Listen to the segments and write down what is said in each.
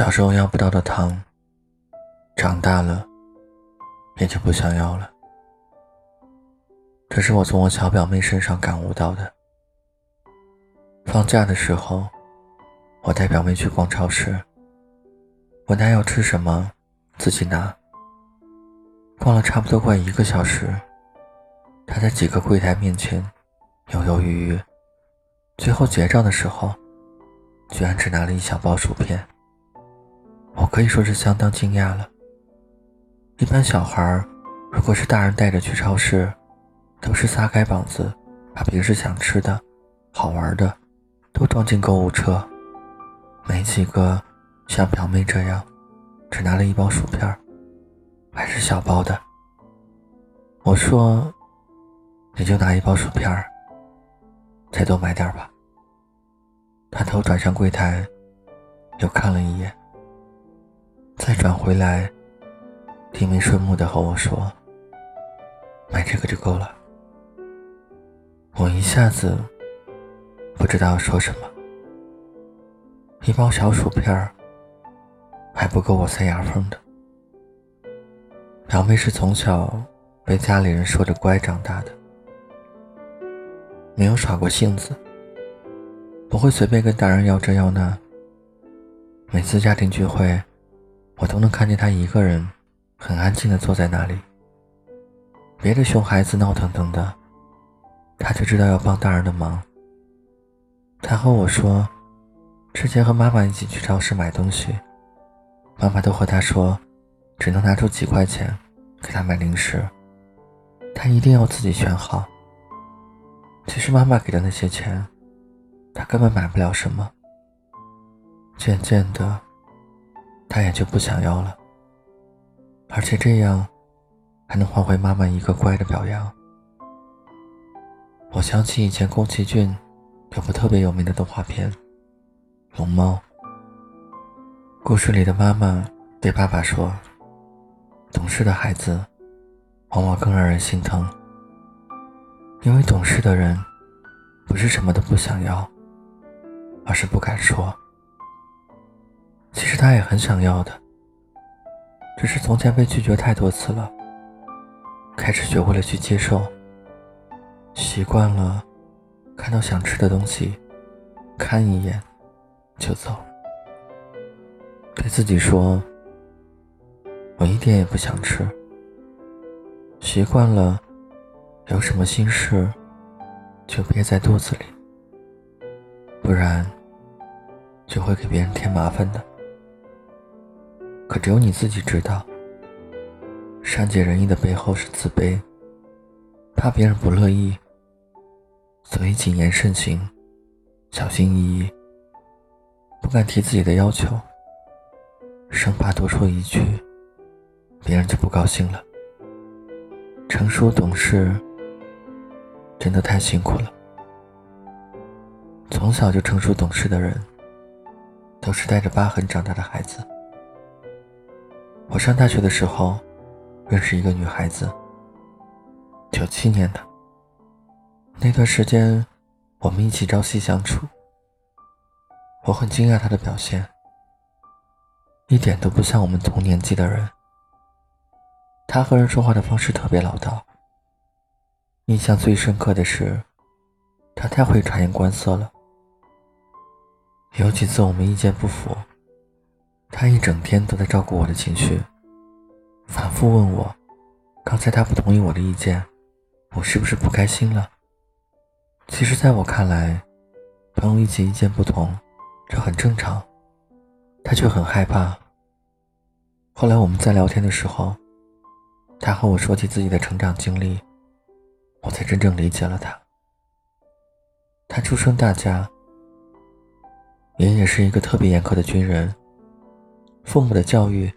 小时候要不到的糖，长大了也就不想要了。这是我从我小表妹身上感悟到的。放假的时候，我带表妹去逛超市，问她要吃什么，自己拿。逛了差不多快一个小时，她在几个柜台面前犹犹豫豫，最后结账的时候，居然只拿了一小包薯片。我可以说是相当惊讶了。一般小孩如果是大人带着去超市，都是撒开膀子，把平时想吃的、好玩的都装进购物车，没几个像表妹这样，只拿了一包薯片，还是小包的。我说：“你就拿一包薯片，再多买点吧。”他头转向柜台，又看了一眼。再转回来，低眉顺目的和我说：“买这个就够了。”我一下子不知道说什么。一包小薯片还不够我塞牙缝的。表妹是从小被家里人说着乖长大的，没有耍过性子，不会随便跟大人要这要那。每次家庭聚会。我都能看见他一个人，很安静的坐在那里。别的熊孩子闹腾腾的，他就知道要帮大人的忙。他和我说，之前和妈妈一起去超市买东西，妈妈都和他说，只能拿出几块钱给他买零食，他一定要自己选好。其实妈妈给的那些钱，他根本买不了什么。渐渐的。他也就不想要了，而且这样还能换回妈妈一个乖的表扬。我想起以前宫崎骏有部特别有名的动画片《龙猫》，故事里的妈妈对爸爸说：“懂事的孩子往往更让人心疼，因为懂事的人不是什么都不想要，而是不敢说。”其实他也很想要的，只是从前被拒绝太多次了，开始学会了去接受，习惯了看到想吃的东西，看一眼就走，对自己说：“我一点也不想吃。”习惯了有什么心事就憋在肚子里，不然就会给别人添麻烦的。可只有你自己知道，善解人意的背后是自卑，怕别人不乐意，所以谨言慎行，小心翼翼，不敢提自己的要求，生怕多说一句，别人就不高兴了。成熟懂事，真的太辛苦了。从小就成熟懂事的人，都是带着疤痕长大的孩子。我上大学的时候，认识一个女孩子。九七年的那段时间，我们一起朝夕相处。我很惊讶她的表现，一点都不像我们同年纪的人。她和人说话的方式特别老道。印象最深刻的是，她太会察言观色了。有几次我们意见不符。他一整天都在照顾我的情绪，反复问我：“刚才他不同意我的意见，我是不是不开心了？”其实，在我看来，朋友一起意见不同，这很正常。他却很害怕。后来我们在聊天的时候，他和我说起自己的成长经历，我才真正理解了他。他出生大家，爷爷是一个特别严苛的军人。父母的教育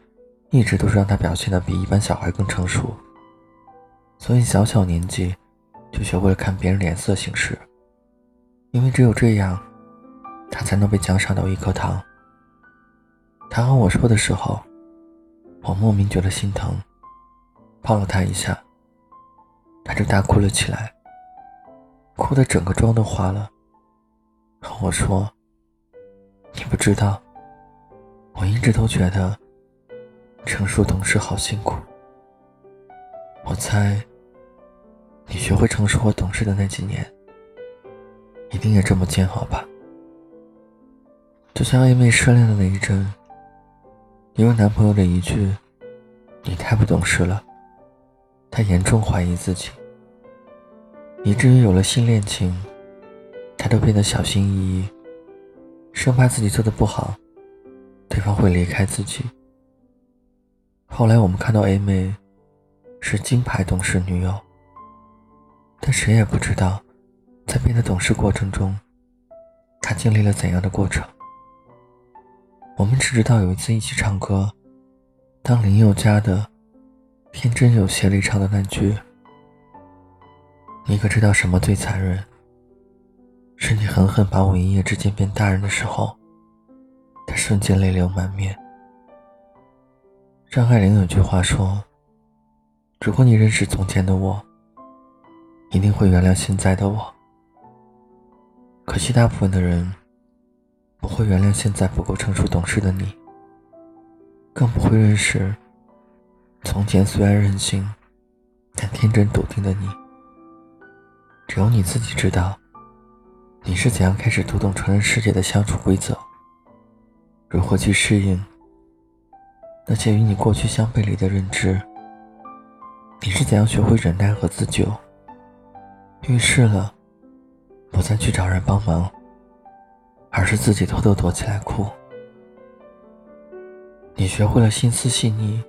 一直都是让他表现的比一般小孩更成熟，所以小小年纪就学会了看别人脸色行事，因为只有这样，他才能被奖赏到一颗糖。他和我说的时候，我莫名觉得心疼，抱了他一下，他就大哭了起来，哭的整个妆都花了，和我说：“你不知道。”我一直都觉得成熟懂事好辛苦。我猜，你学会成熟和懂事的那几年，一定也这么煎熬吧？就像暧昧失恋的那一阵，因为男朋友的一句“你太不懂事了”，她严重怀疑自己，以至于有了新恋情，她都变得小心翼翼，生怕自己做的不好，对方会离开自己。后来我们看到 A 妹。是金牌董事女友，但谁也不知道，在变得懂事过程中，她经历了怎样的过程。我们只知道有一次一起唱歌，当林宥嘉的《天真有邪》里唱的那句：“你可知道什么最残忍？是你狠狠把我一夜之间变大人的时候，他瞬间泪流满面。”张爱玲有句话说。如果你认识从前的我，一定会原谅现在的我。可惜大部分的人不会原谅现在不够成熟懂事的你，更不会认识从前虽然任性但天真笃定的你。只有你自己知道，你是怎样开始读懂成人世界的相处规则，如何去适应那些与你过去相背离的认知。你是怎样学会忍耐和自救？遇事了，不再去找人帮忙，而是自己偷偷躲起来哭。你学会了心思细腻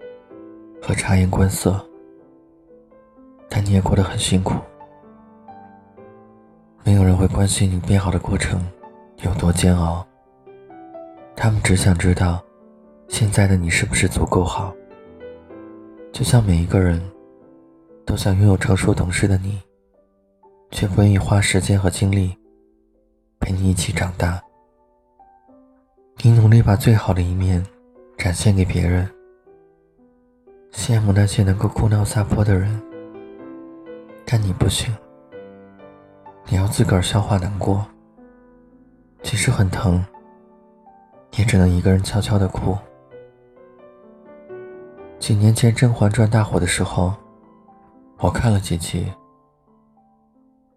和察言观色，但你也过得很辛苦。没有人会关心你变好的过程有多煎熬，他们只想知道现在的你是不是足够好。就像每一个人。都想拥有成熟懂事的你，却不愿意花时间和精力陪你一起长大。你努力把最好的一面展现给别人，羡慕那些能够哭闹撒泼的人，但你不行。你要自个儿消化难过，其实很疼，也只能一个人悄悄的哭。几年前《甄嬛传》大火的时候。我看了几集，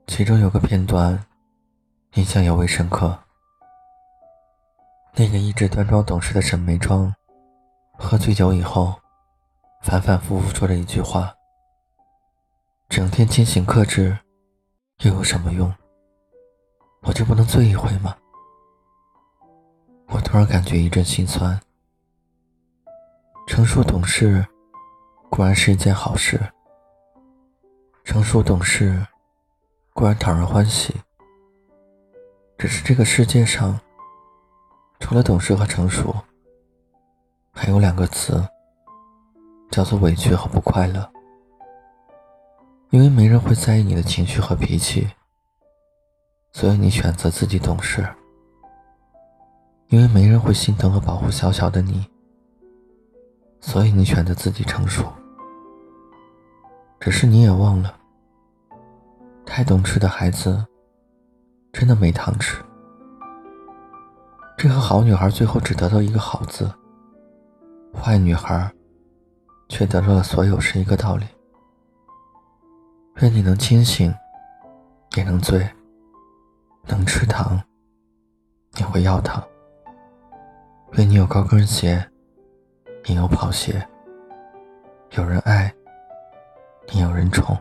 其中有个片段印象尤为深刻。那个一直端庄懂事的沈眉庄，喝醉酒以后，反反复复说了一句话：“整天清醒克制，又有什么用？我就不能醉一回吗？”我突然感觉一阵心酸。成熟懂事，固然是一件好事。成熟懂事固然讨人欢喜，只是这个世界上除了懂事和成熟，还有两个词，叫做委屈和不快乐。因为没人会在意你的情绪和脾气，所以你选择自己懂事；因为没人会心疼和保护小小的你，所以你选择自己成熟。只是你也忘了，太懂事的孩子真的没糖吃。这个好女孩最后只得到一个好字，坏女孩却得到了所有，是一个道理。愿你能清醒，也能醉，能吃糖，也会要糖。愿你有高跟鞋，也有跑鞋，有人爱。你有人宠，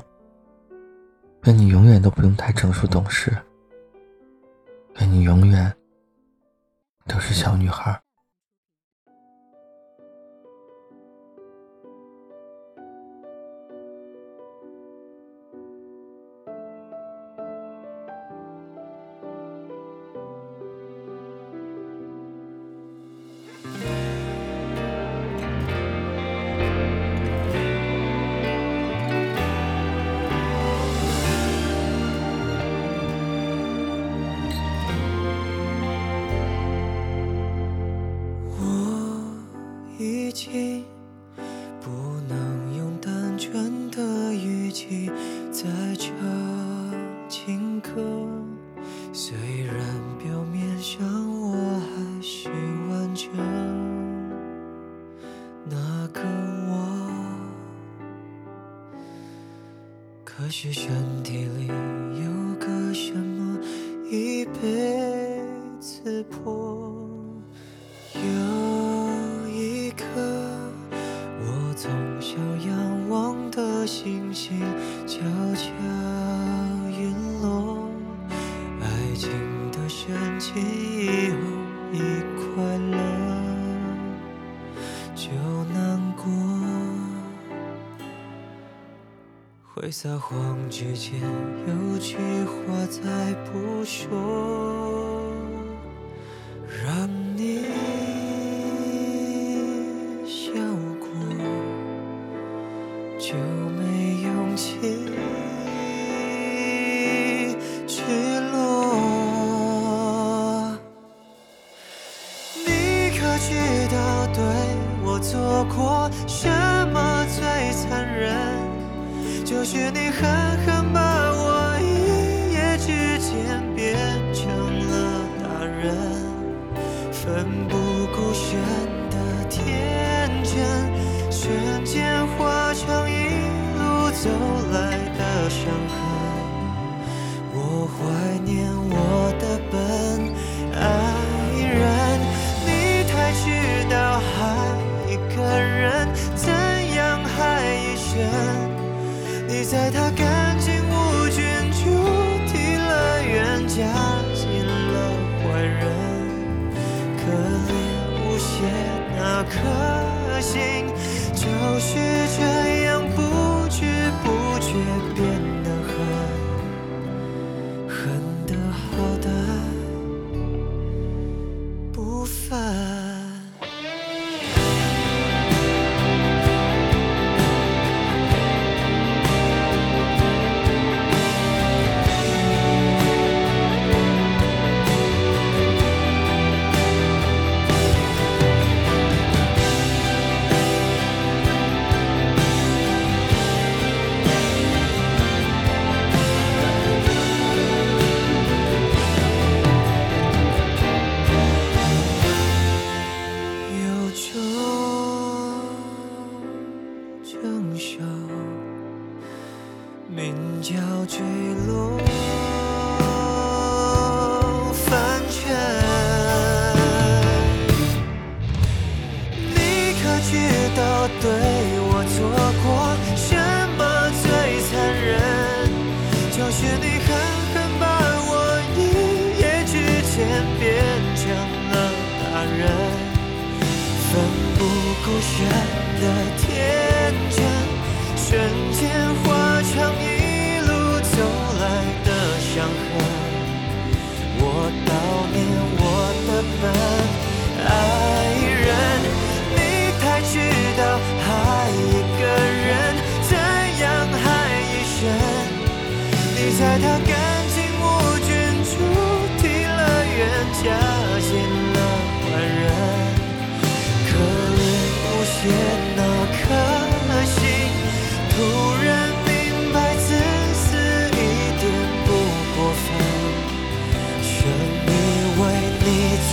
愿你永远都不用太成熟懂事，愿你永远都是小女孩。不能用单纯的语气再唱情歌虽然表面上我还是完整那个我可是身体里有个什么已被刺破？就难过。会撒谎之前，有句话再不说，知道对我做过什么最残忍？就是你狠狠把我一夜之间变成了大人，奋不顾身的天真，瞬间化成一路走来的伤痕。我怀念在他干净无菌主题乐园加进了坏人，可怜无邪那颗心，就是这样不知不觉变得狠，狠的好的不凡。身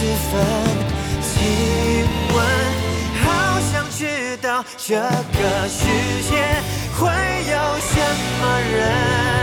你自焚。请问，好想知道这个世界会有什么人。